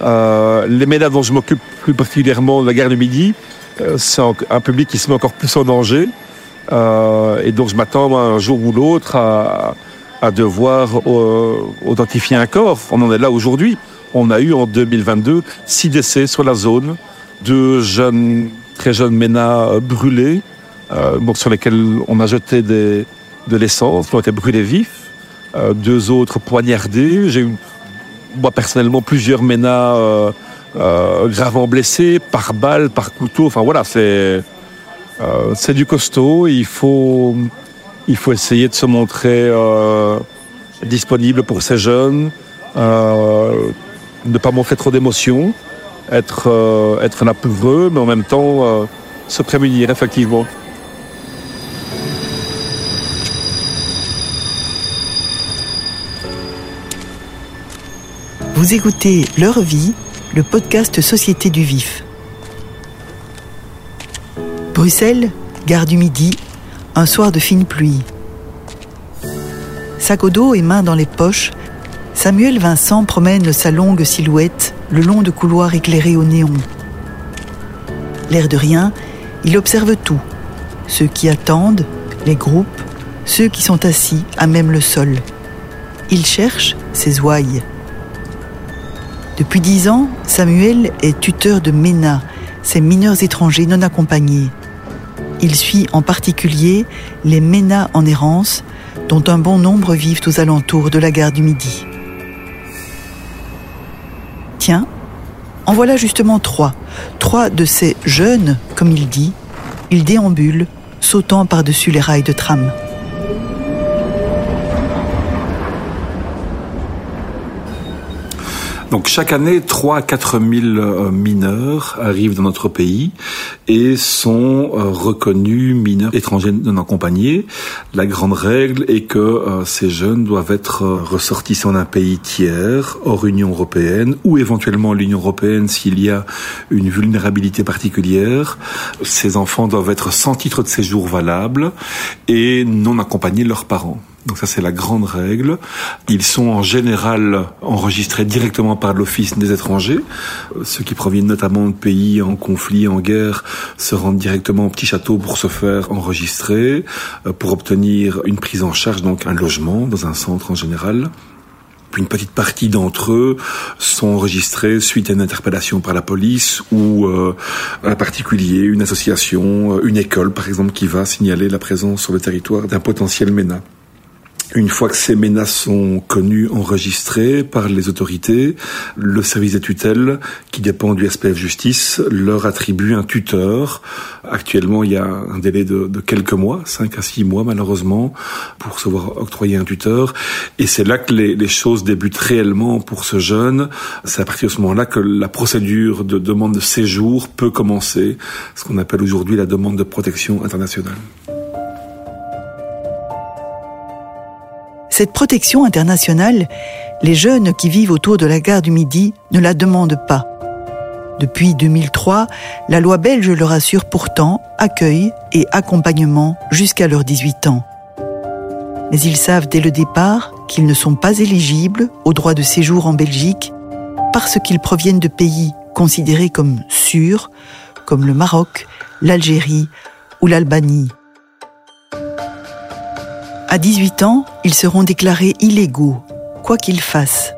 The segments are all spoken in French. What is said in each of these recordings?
Euh, les ménages dont je m'occupe plus particulièrement de la gare du Midi, euh, c'est un public qui se met encore plus en danger. Euh, et donc je m'attends un jour ou l'autre à, devoir authentifier un corps. On en est là aujourd'hui. On a eu en 2022 six décès sur la zone, deux jeunes, très jeunes ménas brûlés, sur lesquels on a jeté de l'essence, qui ont été brûlés vifs, deux autres poignardés. J'ai moi personnellement plusieurs ménas euh, euh, gravement blessés par balle, par couteau. Enfin voilà, c'est euh, c'est du costaud. Il faut il faut essayer de se montrer disponible pour ces jeunes, ne pas montrer trop d'émotions, être être là pour mais en même temps se prémunir effectivement. Vous écoutez Leur vie, le podcast Société du Vif. Bruxelles, gare du Midi, un soir de fine pluie. Sac au dos et mains dans les poches, Samuel Vincent promène sa longue silhouette le long de couloirs éclairés au néon. L'air de rien, il observe tout. Ceux qui attendent, les groupes, ceux qui sont assis à même le sol. Il cherche ses ouailles. Depuis dix ans, Samuel est tuteur de MENA, ces mineurs étrangers non accompagnés. Il suit en particulier les MENA en errance, dont un bon nombre vivent aux alentours de la gare du Midi. Tiens, en voilà justement trois. Trois de ces jeunes, comme il dit, ils déambulent, sautant par-dessus les rails de tram. Donc chaque année, 3 à 4 000 euh, mineurs arrivent dans notre pays et sont euh, reconnus mineurs étrangers non accompagnés. La grande règle est que euh, ces jeunes doivent être ressortissants d'un pays tiers, hors Union européenne, ou éventuellement l'Union européenne s'il y a une vulnérabilité particulière. Ces enfants doivent être sans titre de séjour valable et non accompagnés de leurs parents. Donc ça c'est la grande règle. Ils sont en général enregistrés directement par l'Office des étrangers. Euh, ceux qui proviennent notamment de pays en conflit, en guerre, se rendent directement au petit château pour se faire enregistrer, euh, pour obtenir une prise en charge, donc un logement dans un centre en général. Puis une petite partie d'entre eux sont enregistrés suite à une interpellation par la police ou euh, un particulier, une association, une école par exemple qui va signaler la présence sur le territoire d'un potentiel MENA. Une fois que ces menaces sont connues, enregistrées par les autorités, le service des tutelles, qui dépend du SPF Justice, leur attribue un tuteur. Actuellement, il y a un délai de, quelques mois, 5 à 6 mois malheureusement, pour se voir octroyer un tuteur. Et c'est là que les, les, choses débutent réellement pour ce jeune. C'est à partir de ce moment-là que la procédure de demande de séjour peut commencer, ce qu'on appelle aujourd'hui la demande de protection internationale. Cette protection internationale, les jeunes qui vivent autour de la gare du Midi ne la demandent pas. Depuis 2003, la loi belge leur assure pourtant accueil et accompagnement jusqu'à leurs 18 ans. Mais ils savent dès le départ qu'ils ne sont pas éligibles au droit de séjour en Belgique parce qu'ils proviennent de pays considérés comme sûrs, comme le Maroc, l'Algérie ou l'Albanie. À 18 ans, ils seront déclarés illégaux, quoi qu'ils fassent.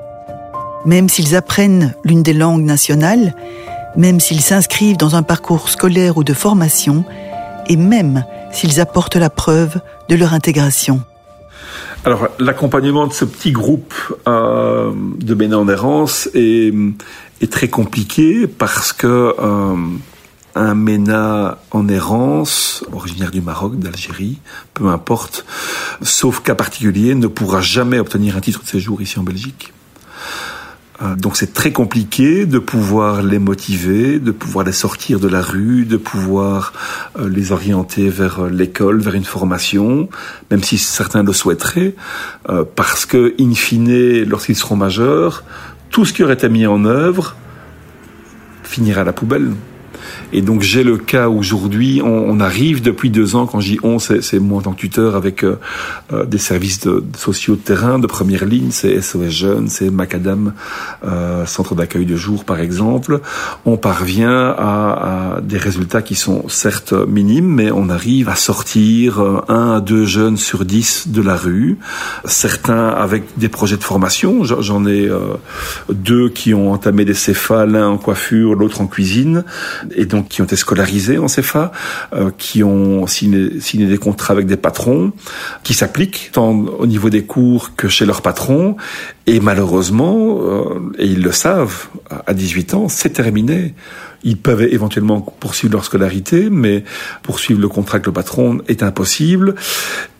Même s'ils apprennent l'une des langues nationales, même s'ils s'inscrivent dans un parcours scolaire ou de formation, et même s'ils apportent la preuve de leur intégration. Alors, l'accompagnement de ce petit groupe euh, de bénéandérance est, est très compliqué parce que euh, un MENA en errance, originaire du Maroc, d'Algérie, peu importe, sauf cas particulier, ne pourra jamais obtenir un titre de séjour ici en Belgique. Euh, donc c'est très compliqué de pouvoir les motiver, de pouvoir les sortir de la rue, de pouvoir euh, les orienter vers euh, l'école, vers une formation, même si certains le souhaiteraient, parce que, in fine, lorsqu'ils seront majeurs, tout ce qui aurait été mis en œuvre finira à la poubelle. Et donc j'ai le cas aujourd'hui, on, on, arrive depuis deux ans, quand j'y on, c'est moi en tant que tuteur avec euh, euh, des services de, sociaux de terrain de première ligne, c'est SOS Jeunes, c'est Macadam, euh, centre d'accueil de jour par exemple. On parvient à, à, des résultats qui sont certes minimes, mais on arrive à sortir euh, un à deux jeunes sur dix de la rue, certains avec des projets de formation. J'en ai euh, deux qui ont entamé des CFA, l'un en coiffure, l'autre en cuisine, et donc qui ont été scolarisés en CFA, euh, qui ont signé, des contrats avec des patrons, qui s'appliquent tant au niveau des cours que chez leurs patrons. Et malheureusement, euh, et ils le savent, à 18 ans, c'est terminé. Ils peuvent éventuellement poursuivre leur scolarité, mais poursuivre le contrat avec le patron est impossible.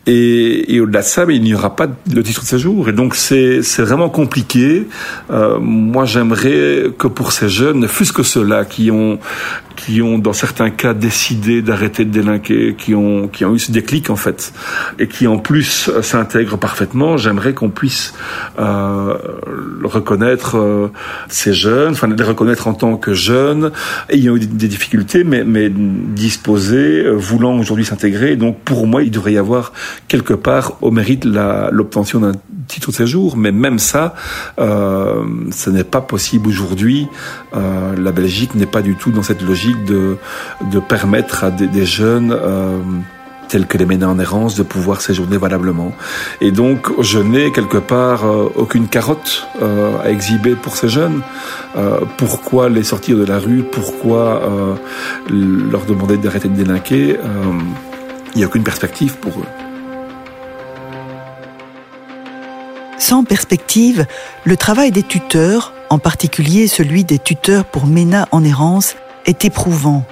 Et, et au-delà de ça, mais il n'y aura pas le titre de séjour. Et donc c'est vraiment compliqué. Euh, moi, j'aimerais que pour ces jeunes, ne fût-ce que ceux-là qui ont qui ont dans certains cas décidé d'arrêter de délinquer, qui ont qui ont eu ce déclic en fait, et qui en plus s'intègrent parfaitement, j'aimerais qu'on puisse euh, reconnaître euh, ces jeunes, enfin les reconnaître en tant que jeunes ayant eu des difficultés, mais mais disposés, euh, voulant aujourd'hui s'intégrer. Donc pour moi, il devrait y avoir quelque part au mérite l'obtention d'un titre de séjour, mais même ça, euh, ce n'est pas possible aujourd'hui. Euh, la Belgique n'est pas du tout dans cette logique de, de permettre à des, des jeunes euh, tels que les ménats en errance de pouvoir séjourner valablement. Et donc, je n'ai quelque part euh, aucune carotte euh, à exhiber pour ces jeunes. Euh, pourquoi les sortir de la rue? Pourquoi leur demander d'arrêter de délinquer? Il n'y a aucune perspective pour eux. Sans perspective, le travail des tuteurs, en particulier celui des tuteurs pour MENA en errance, est éprouvant.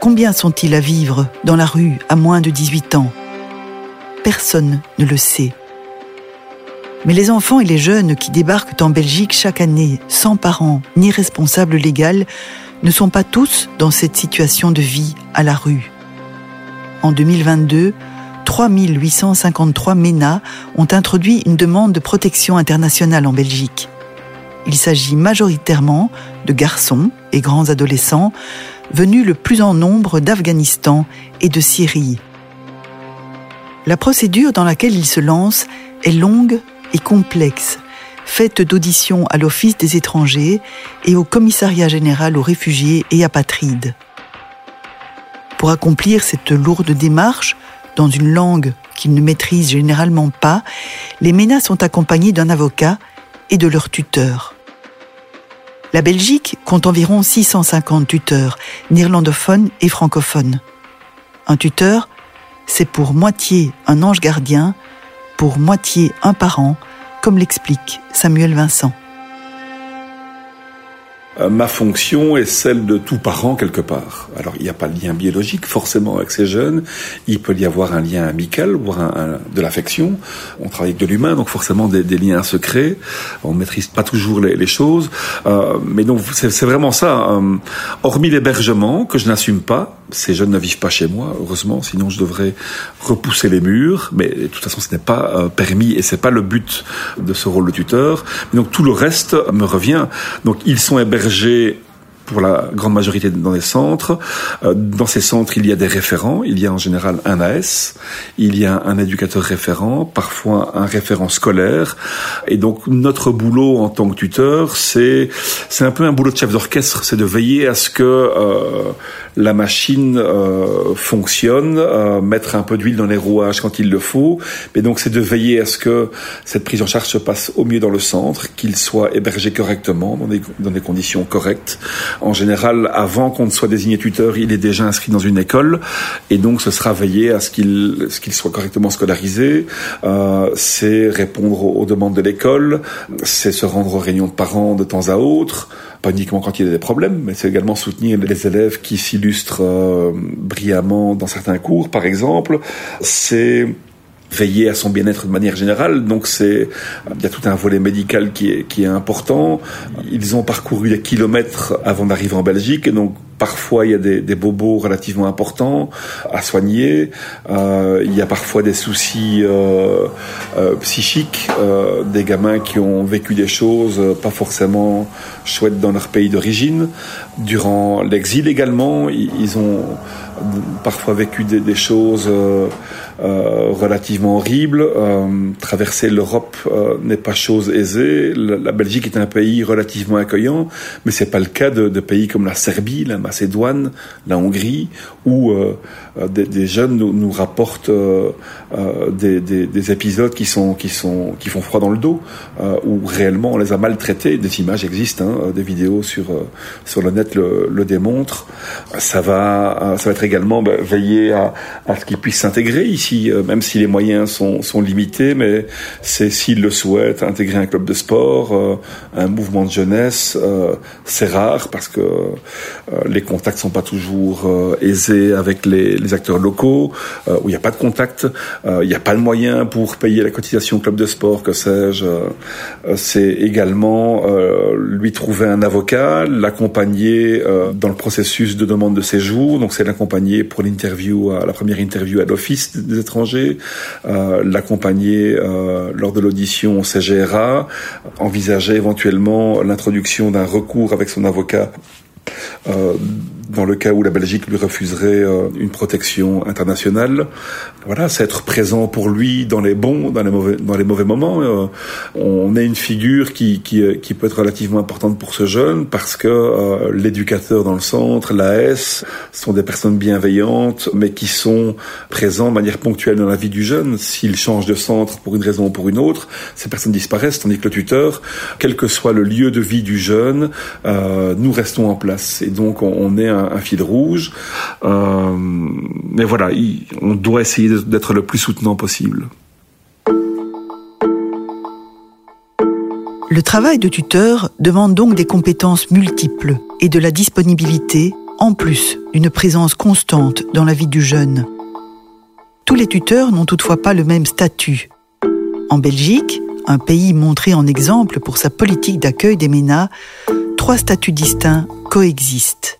Combien sont-ils à vivre dans la rue à moins de 18 ans? Personne ne le sait. Mais les enfants et les jeunes qui débarquent en Belgique chaque année sans parents ni responsable légal ne sont pas tous dans cette situation de vie à la rue. En 2022, 3853 MENA ont introduit une demande de protection internationale en Belgique. Il s'agit majoritairement de garçons et grands adolescents venus le plus en nombre d'Afghanistan et de Syrie. La procédure dans laquelle ils se lancent est longue et complexe, faite d'auditions à l'Office des étrangers et au Commissariat général aux réfugiés et apatrides. Pour accomplir cette lourde démarche, dans une langue qu'ils ne maîtrisent généralement pas, les MENA sont accompagnés d'un avocat et de leur tuteur. La Belgique compte environ 650 tuteurs, néerlandophones et francophones. Un tuteur, c'est pour moitié un ange gardien, pour moitié un parent, comme l'explique Samuel Vincent. Euh, ma fonction est celle de tout parent quelque part. Alors il n'y a pas de lien biologique forcément avec ces jeunes, il peut y avoir un lien amical, voire un, un, de l'affection. On travaille avec de l'humain, donc forcément des, des, liens secrets. On ne maîtrise pas toujours les, les choses, euh, mais donc c'est vraiment ça. Euh, hormis l'hébergement que je n'assume pas, ces jeunes ne vivent pas chez moi, heureusement, sinon je devrais repousser les murs. Mais de toute façon, ce n'est pas euh, permis et c'est pas le but de ce rôle de tuteur. Mais donc tout le reste me revient. Donc ils sont hébergés pour la grande majorité dans les centres. Euh, dans ces centres, il y a des référents. Il y a en général un AS, il y a un éducateur référent, parfois un référent scolaire. Et donc notre boulot en tant que tuteur, c'est c'est un peu un boulot de chef d'orchestre, c'est de veiller à ce que euh, la machine euh, fonctionne, euh, mettre un peu d'huile dans les rouages quand il le faut. Mais donc c'est de veiller à ce que cette prise en charge se passe au mieux dans le centre, qu'il soit hébergé correctement, dans des, dans des conditions correctes. En général, avant qu'on ne soit désigné tuteur, il est déjà inscrit dans une école, et donc ce sera veiller à ce qu'il soit correctement scolarisé. Euh, c'est répondre aux demandes de l'école, c'est se rendre aux réunions de parents de temps à autre pas uniquement quand il y a des problèmes, mais c'est également soutenir les élèves qui s'illustrent euh, brillamment dans certains cours, par exemple. C'est veiller à son bien-être de manière générale. Donc c'est, il y a tout un volet médical qui est, important. Ils ont parcouru des kilomètres avant d'arriver en Belgique et donc parfois il y a des, bobos relativement importants à soigner. Euh, il y a parfois des soucis euh, euh, psychiques, des gamins qui ont vécu des choses pas forcément chouettes dans leur pays d'origine. Durant l'exil également, ils, ont parfois vécu des, choses relativement horrible. Euh, traverser l'Europe n'est pas chose aisée. La, la, Belgique est un pays relativement accueillant, mais c'est pas le cas de, de, pays comme la Serbie, la Macédoine, la Hongrie, où euh, des, des, jeunes nous, rapportent des, des, des, épisodes qui sont qui sont qui font froid dans le dos, où réellement on les a maltraités. Des images existent, hein, des vidéos sur sur le net le, démontrent. Ça va ça va être également ben, veiller à, ce qu'ils puissent s'intégrer ici euh, même si les moyens sont, sont limités, mais c'est s'ils le souhaitent, intégrer un club de sport, euh, un mouvement de jeunesse, euh, c'est rare parce que les contacts sont pas toujours aisés avec les, les acteurs locaux, où il n'y a pas de contact, il n'y a pas le moyen pour payer la cotisation club de sport, que sais-je. c'est également lui trouver un avocat, l'accompagner dans le processus de demande de séjour, donc c'est l'accompagner pour l'interview, la première interview à l'office des étrangers, euh, l'accompagner euh, lors de l'audition au CGRA, envisager éventuellement l'introduction d'un recours avec son avocat euh, dans le cas où la Belgique lui refuserait euh, une protection internationale. Voilà, c'est être présent pour lui dans les bons, dans les mauvais, dans les mauvais moments. Euh, on est une figure qui, qui, qui, peut être relativement importante pour ce jeune parce que euh, l'éducateur dans le centre, l'AS, sont des personnes bienveillantes, mais qui sont présents de manière ponctuelle dans la vie du jeune. S'il change de centre pour une raison ou pour une autre, ces personnes disparaissent, tandis que le tuteur, quel que soit le lieu de vie du jeune, euh, nous restons en place. Et donc, on, est un, fil rouge. Euh, mais voilà, il, on doit essayer d'être le plus soutenant possible. Le travail de tuteur demande donc des compétences multiples et de la disponibilité, en plus d'une présence constante dans la vie du jeune. Tous les tuteurs n'ont toutefois pas le même statut. En Belgique, un pays montré en exemple pour sa politique d'accueil des MENA, trois statuts distincts coexistent.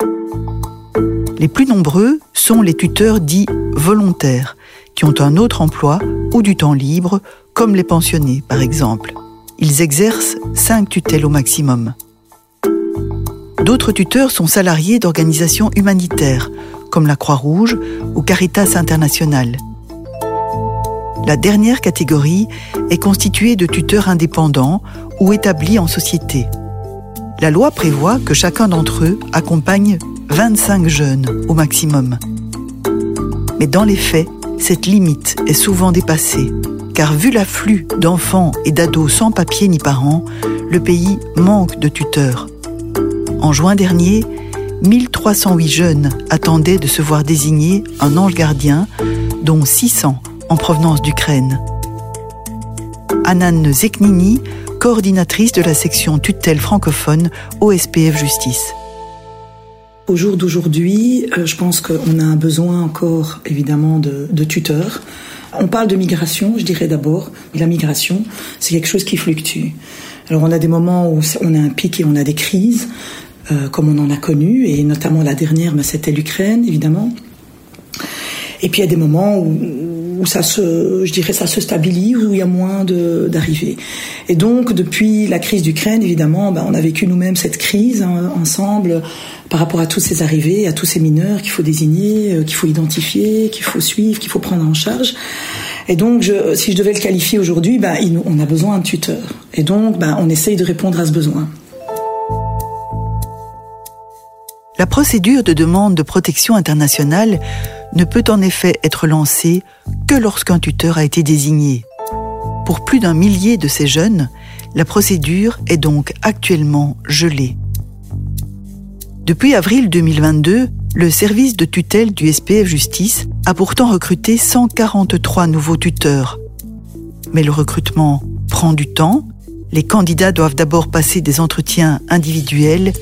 Les plus nombreux sont les tuteurs dits volontaires, qui ont un autre emploi ou du temps libre, comme les pensionnés par exemple. Ils exercent cinq tutelles au maximum. D'autres tuteurs sont salariés d'organisations humanitaires, comme la Croix-Rouge ou Caritas International. La dernière catégorie est constituée de tuteurs indépendants ou établis en société. La loi prévoit que chacun d'entre eux accompagne 25 jeunes au maximum. Mais dans les faits, cette limite est souvent dépassée, car vu l'afflux d'enfants et d'ados sans papier ni parents, le pays manque de tuteurs. En juin dernier, 1308 jeunes attendaient de se voir désigner un ange gardien, dont 600 en provenance d'Ukraine. Anan Zeknini, coordinatrice de la section tutelle francophone au SPF Justice. Au jour d'aujourd'hui, euh, je pense qu'on a un besoin encore évidemment de, tuteurs. On parle de migration, je dirais d'abord. La migration, c'est quelque chose qui fluctue. Alors on a des moments où on a un pic et on a des crises, euh, comme on en a connu, et notamment la dernière, ben, c'était l'Ukraine, évidemment. Et puis il y a des moments où, où ça se, je dirais, ça se stabilise, où il y a moins d'arrivées. Et donc, depuis la crise d'Ukraine, évidemment, ben, on a vécu nous-mêmes cette crise hein, ensemble par rapport à tous ces arrivées, à tous ces mineurs qu'il faut désigner, euh, qu'il faut identifier, qu'il faut suivre, qu'il faut prendre en charge. Et donc, si je devais le qualifier aujourd'hui, ben, on a besoin d'un tuteur. Et donc, ben, on essaye de répondre à ce besoin. La procédure de demande de protection internationale ne peut en effet être lancée que lorsqu'un tuteur a été désigné. Pour plus d'un millier de ces jeunes, la procédure est donc actuellement gelée. Depuis avril 2022, le service de tutelle du SPF Justice a pourtant recruté 143 nouveaux tuteurs. Mais le recrutement prend du temps. Les candidats doivent d'abord passer des entretiens individuels.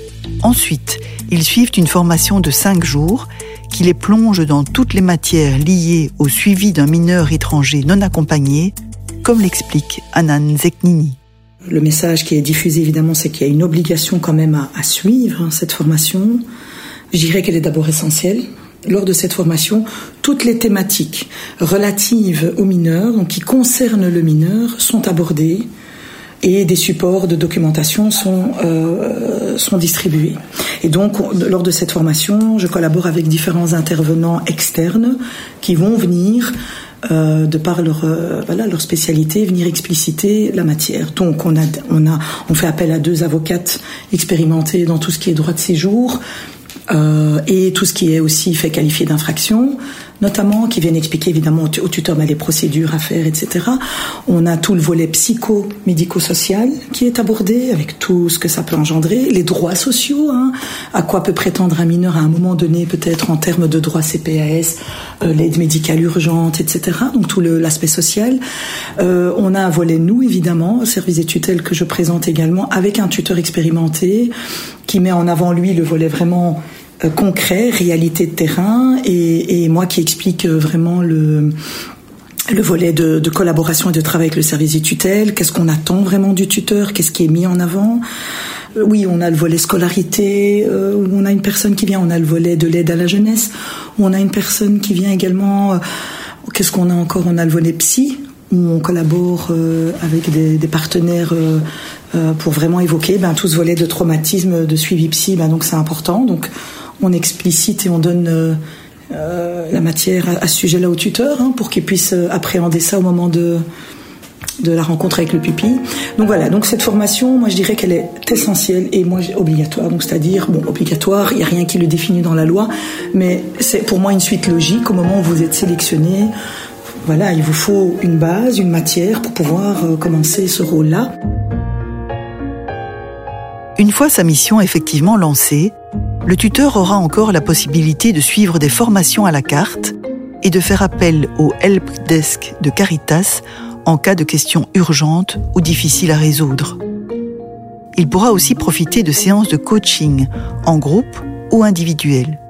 Ensuite, ils suivent une formation de 5 jours qui les plonge dans toutes les matières liées au suivi d'un mineur étranger non accompagné, comme l'explique Anan Zeknini. Le message qui est diffusé évidemment, c'est qu'il y a une obligation quand même à, suivre hein, cette formation. Je dirais qu'elle est d'abord essentielle. Lors de cette formation, toutes les thématiques relatives aux mineurs, donc qui concernent le mineur, sont abordées et des supports de documentation sont, euh, sont distribués. Et donc, lors de cette formation, je collabore avec différents intervenants externes qui vont venir euh, de par leur euh, voilà leur spécialité venir expliciter la matière. Donc on a on a on fait appel à deux avocates expérimentées dans tout ce qui est droit de séjour et tout ce qui est aussi fait qualifier d'infraction notamment, qui viennent expliquer évidemment au tuteur les procédures à faire, etc. On a tout le volet psycho-médico-social qui est abordé avec tout ce que ça peut engendrer, les droits sociaux, hein, à quoi peut prétendre un mineur à un moment donné, peut-être en termes de droits CPAS, euh, l'aide médicale urgente, etc. Donc tout l'aspect social. Euh, on a un volet nous, évidemment, service des tutelles que je présente également, avec un tuteur expérimenté qui met en avant lui le volet vraiment concret, réalité de terrain, et, moi qui explique euh, vraiment le le volet de, collaboration et de travail avec le service des tutelles, qu'est-ce qu'on attend vraiment du tuteur, qu'est-ce qui est mis en avant? Euh, oui, on a le volet scolarité, euh, on a une personne qui vient, on a le volet de l'aide à la jeunesse, on a une personne qui vient également, qu'est-ce qu'on a encore? On a le volet psy, où on collabore avec des, partenaires pour vraiment évoquer ben, tout ce volet de traumatisme, de suivi psy, ben, donc c'est important. On explicite et on donne euh, euh, la matière à, ce sujet-là au tuteur hein, pour qu'il puisse euh, appréhender ça au moment de, de la rencontre avec le pupille. Donc voilà, donc cette formation, moi je dirais qu'elle est essentielle et moi obligatoire. Donc c'est-à-dire, bon, obligatoire, il n'y a rien qui le définit dans la loi, mais c'est pour moi une suite logique au moment où vous êtes sélectionné. Voilà, il vous faut une base, une matière pour pouvoir commencer ce rôle-là. Une fois sa mission effectivement lancée, le tuteur aura encore la possibilité de suivre des formations à la carte et de faire appel au help desk de Caritas en cas de questions urgentes ou difficiles à résoudre. Il pourra aussi profiter de séances de coaching en groupe ou individuel.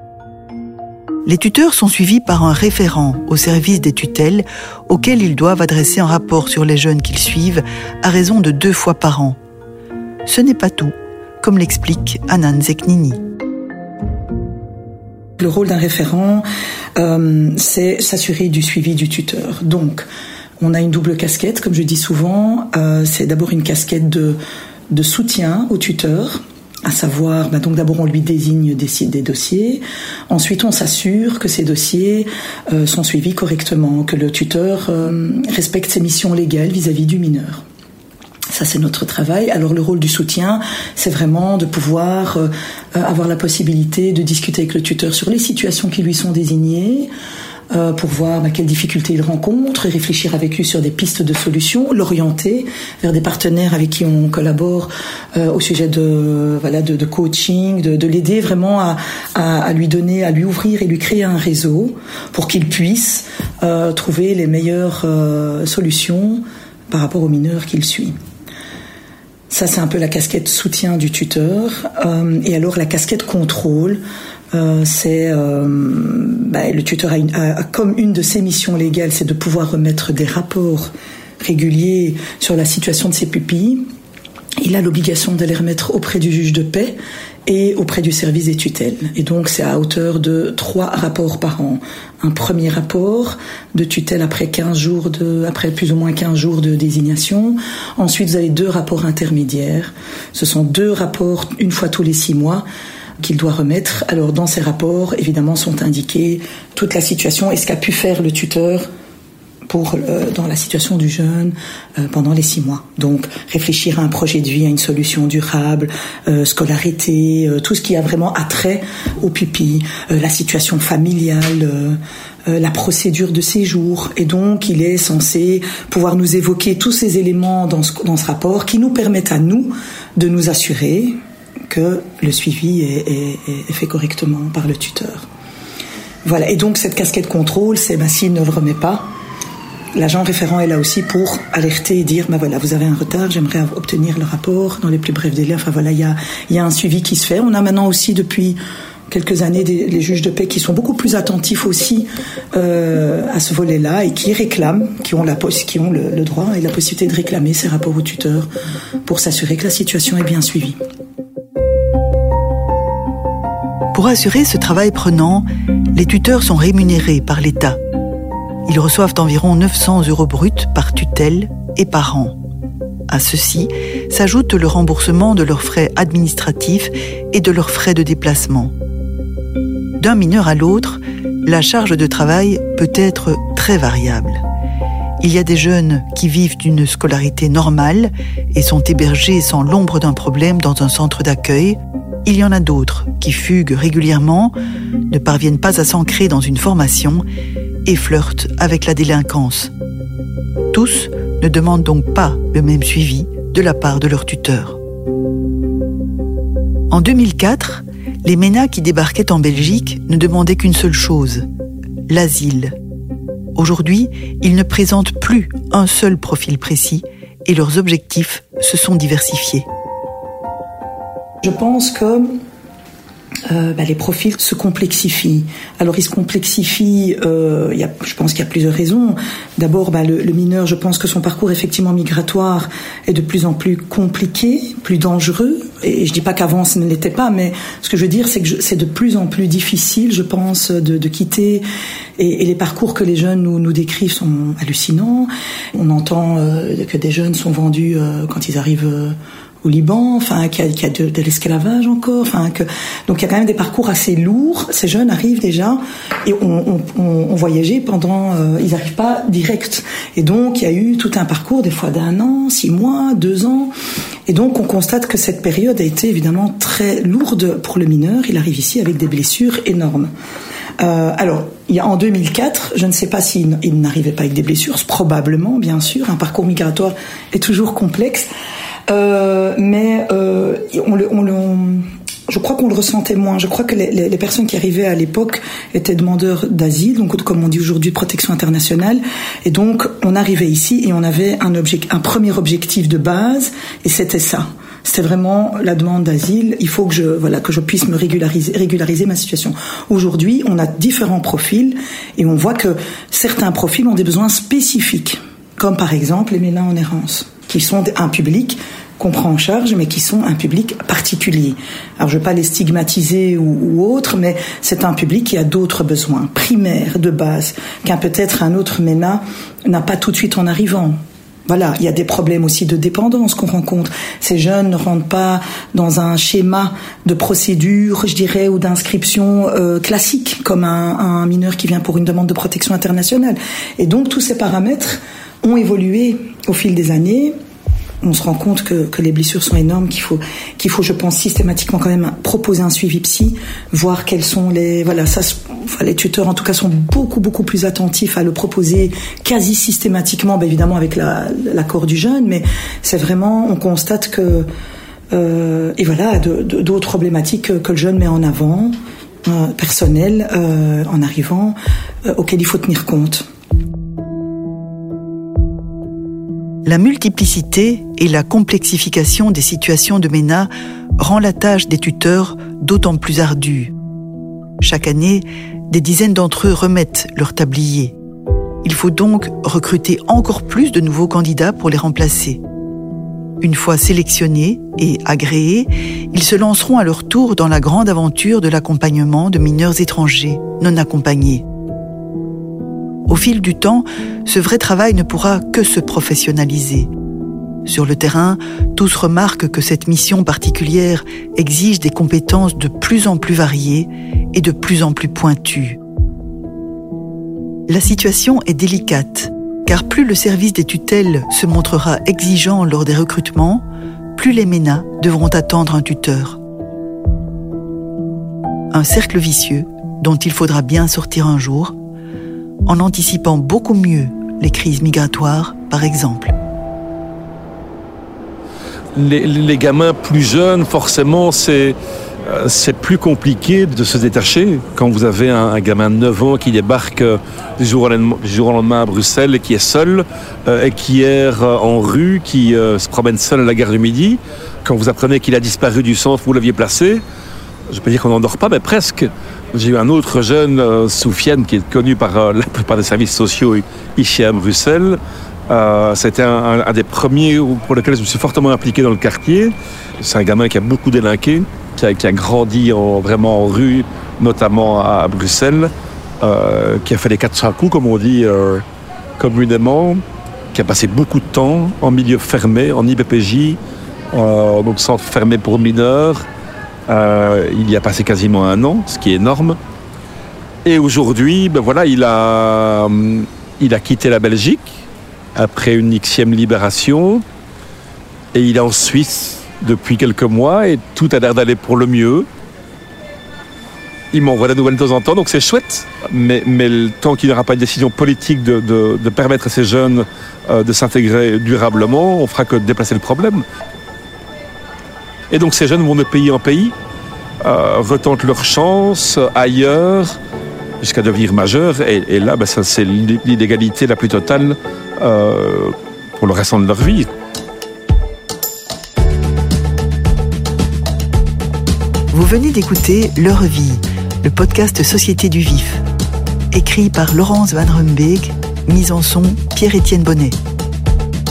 Les tuteurs sont suivis par un référent au service des tutelles auquel ils doivent adresser un rapport sur les jeunes qu'ils suivent à raison de deux fois par an. Ce n'est pas tout, comme l'explique Anan Zeknini. Le rôle d'un référent, euh, c'est s'assurer du suivi du tuteur. Donc, on a une double casquette, comme je dis souvent. Euh, c'est d'abord une casquette de, soutien au tuteur, à savoir, bah donc d'abord on lui désigne des, des dossiers, ensuite on s'assure que ces dossiers euh, sont suivis correctement, que le tuteur respecte ses missions légales vis à -vis du mineur. Ça, c'est notre travail. Alors, le rôle du soutien, c'est vraiment de pouvoir euh, avoir la possibilité de discuter avec le tuteur sur les situations qui lui sont désignées, euh, pour voir bah, quelles difficultés il rencontre, et réfléchir avec lui sur des pistes de solutions, l'orienter vers des partenaires avec qui on collabore euh, au sujet de voilà coaching, de, de l'aider vraiment à, lui donner, à lui ouvrir et lui créer un réseau pour qu'il puisse euh, trouver les meilleures euh, solutions par rapport aux mineurs qu'il suit. Ça, c'est un peu la casquette soutien du tuteur. Euh, et alors, la casquette contrôle, euh, c'est euh, bah, le tuteur a, comme une de ses missions légales, c'est de pouvoir remettre des rapports réguliers sur la situation de ses pupilles. Il a l'obligation de les remettre auprès du juge de paix et auprès du service des tutelles. Et donc c'est à hauteur de trois rapports par an. Un premier rapport de tutelle après 15 jours de, après plus ou moins 15 jours de désignation. Ensuite vous avez deux rapports intermédiaires. Ce sont deux rapports une fois tous les six mois qu'il doit remettre. Alors dans ces rapports, évidemment, sont indiqués toute la situation et ce qu'a pu faire le tuteur pour euh, dans la situation du jeune euh, pendant les six mois. Donc réfléchir à un projet de vie, à une solution durable, euh, scolarité, tout ce qui a vraiment attrait au pupille, la situation familiale. la procédure de séjour et donc il est censé pouvoir nous évoquer tous ces éléments dans ce, dans ce rapport qui nous permettent à nous de nous assurer que le suivi est, est, est fait correctement par le tuteur. Voilà, et donc cette casquette contrôle, c'est ben, s'il ne le remet pas, L'agent référent est là aussi pour alerter et dire, ben voilà, vous avez un retard, j'aimerais obtenir le rapport dans les plus brefs délais. Enfin voilà, il y a, un suivi qui se fait. On a maintenant aussi depuis quelques années des, les juges de paix qui sont beaucoup plus attentifs aussi euh, à ce volet-là et qui réclament, qui ont, le, droit et la possibilité de réclamer ces rapports au tuteur pour s'assurer que la situation est bien suivie. Pour assurer ce travail prenant, les tuteurs sont rémunérés par l'État. Ils reçoivent environ 900 euros bruts par tutelle et par an. À ceci s'ajoute le remboursement de leurs frais administratifs et de leurs frais de déplacement. D'un mineur à l'autre, la charge de travail peut être très variable. Il y a des jeunes qui vivent d'une scolarité normale et sont hébergés sans l'ombre d'un problème dans un centre d'accueil. Il y en a d'autres qui fuguent régulièrement, ne parviennent pas à s'ancrer dans une formation et flirtent avec la délinquance. Tous ne demandent donc pas le même suivi de la part de leur tuteur. En 2004, les MENA qui débarquaient en Belgique ne demandaient qu'une seule chose, l'asile. Aujourd'hui, ils ne présentent plus un seul profil précis et leurs objectifs se sont diversifiés. Je pense que euh, bah, les profils se complexifient. Alors ils se complexifient, euh, je pense qu'il y a plusieurs raisons. D'abord, bah, le, mineur, je pense que son parcours effectivement migratoire est de plus en plus compliqué, plus dangereux. Et je dis pas qu'avant ce ne l'était pas, mais ce que je veux dire, c'est que c'est de plus en plus difficile, je pense, de, quitter. Et, les parcours que les jeunes nous, décrivent sont hallucinants. On entend euh, que des jeunes sont vendus quand ils arrivent au Liban, enfin qu'il y a, qu de, l'esclavage encore, enfin donc il y a quand même des parcours assez lourds. Ces jeunes arrivent déjà et on, on, voyageait pendant, euh, ils n'arrivent pas direct. Et donc il y a eu tout un parcours des fois d'un an, six mois, deux ans. Et donc on constate que cette période a été évidemment très lourde pour le mineur. Il arrive ici avec des blessures énormes. Euh, alors, en 2004, je ne sais pas s'il il n'arrivait pas avec des blessures, probablement, bien sûr. Un parcours migratoire est toujours complexe. Euh, mais euh, on le, on le, je crois qu'on le ressentait moins. Je crois que les, les, les personnes qui arrivaient à l'époque étaient demandeurs d'asile, donc comme on dit aujourd'hui protection internationale. Et donc on arrivait ici et on avait un, object, un premier objectif de base, et c'était ça. C'était vraiment la demande d'asile. Il faut que je, voilà, que je puisse me régulariser, régulariser ma situation. Aujourd'hui, on a différents profils et on voit que certains profils ont des besoins spécifiques, comme par exemple les mélins en errance qui sont un public qu'on prend en charge, mais qui sont un public particulier. Alors, je ne veux pas les stigmatiser ou, ou autre, mais c'est un public qui a d'autres besoins primaires, de base, qu'un peut-être un autre MENA n'a pas tout de suite en arrivant. Voilà, il y a des problèmes aussi de dépendance qu'on rencontre. Ces jeunes ne rentrent pas dans un schéma de procédure, je dirais, ou d'inscription euh, classique, comme un, un mineur qui vient pour une demande de protection internationale. Et donc, tous ces paramètres ont évolué au fil des années. On se rend compte que, les blessures sont énormes, qu'il faut, qu'il faut, je pense, systématiquement quand même proposer un suivi psy, voir quels sont les, voilà, ça, les tuteurs en tout cas sont beaucoup beaucoup plus attentifs à le proposer quasi systématiquement, ben, évidemment avec l'accord la, du jeune, mais c'est vraiment, on constate que, euh, et voilà, d'autres problématiques que, que, le jeune met en avant, euh, personnelles, euh, en arrivant, euh, auxquelles il faut tenir compte. La multiplicité et la complexification des situations de MENA rend la tâche des tuteurs d'autant plus ardue. Chaque année, des dizaines d'entre eux remettent leur tablier. Il faut donc recruter encore plus de nouveaux candidats pour les remplacer. Une fois sélectionnés et agréés, ils se lanceront à leur tour dans la grande aventure de l'accompagnement de mineurs étrangers non accompagnés. Au fil du temps, ce vrai travail ne pourra que se professionnaliser. Sur le terrain, tous remarquent que cette mission particulière exige des compétences de plus en plus variées et de plus en plus pointues. La situation est délicate, car plus le service des tutelles se montrera exigeant lors des recrutements, plus les MENA devront attendre un tuteur. Un cercle vicieux dont il faudra bien sortir un jour en anticipant beaucoup mieux les crises migratoires, par exemple. Les, gamins plus jeunes, forcément, c'est euh, c'est plus compliqué de se détacher quand vous avez un, gamin de 9 ans qui débarque euh, du jour au lendemain, à Bruxelles et qui est seul euh, et qui erre en rue, qui se promène seul à la gare du Midi. Quand vous apprenez qu'il a disparu du centre où vous l'aviez placé, je peux dire qu'on n'en dort pas, mais presque. J'ai eu un autre jeune, euh, Soufiane, qui est connu par euh, la plupart des services sociaux ici à Bruxelles. Euh, C'était un, des premiers pour lesquels je me suis fortement impliqué dans le quartier. C'est un gamin qui a beaucoup délinqué. qui a, grandi en, vraiment en rue, notamment à Bruxelles, qui a fait les 400 coups, comme on dit communément, qui a passé beaucoup de temps en milieu fermé, en IBPJ, donc centre fermé pour mineurs. Euh, il y a passé quasiment un an, ce qui est énorme. Et aujourd'hui, ben voilà, il a, hum, il a quitté la Belgique après une xième libération. Et il est en Suisse depuis quelques mois et tout a l'air d'aller pour le mieux. Il m'envoie des nouvelles de temps en temps, donc c'est chouette. Mais, temps qu'il n'y aura pas une décision politique de permettre à ces jeunes euh, de s'intégrer durablement, on fera que déplacer le problème. Et donc ces jeunes vont de pays en pays, euh, retentent leur chance euh, ailleurs, jusqu'à devenir majeurs. Et, là, ben, ça, c'est l'illégalité la plus totale euh, pour le restant de leur vie. Vous venez d'écouter Leur vie, le podcast Société du Vif. Écrit par Laurence Van Rumbeek, mise en son Pierre-Étienne Bonnet.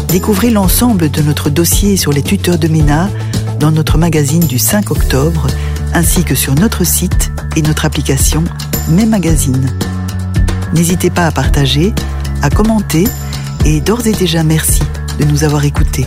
Découvrez l'ensemble de notre dossier sur les tuteurs de MENA dans notre magazine du 5 octobre, ainsi que sur notre site et notre application Mes Magazines. N'hésitez pas à partager, à commenter et d'ores et déjà merci de nous avoir écoutés.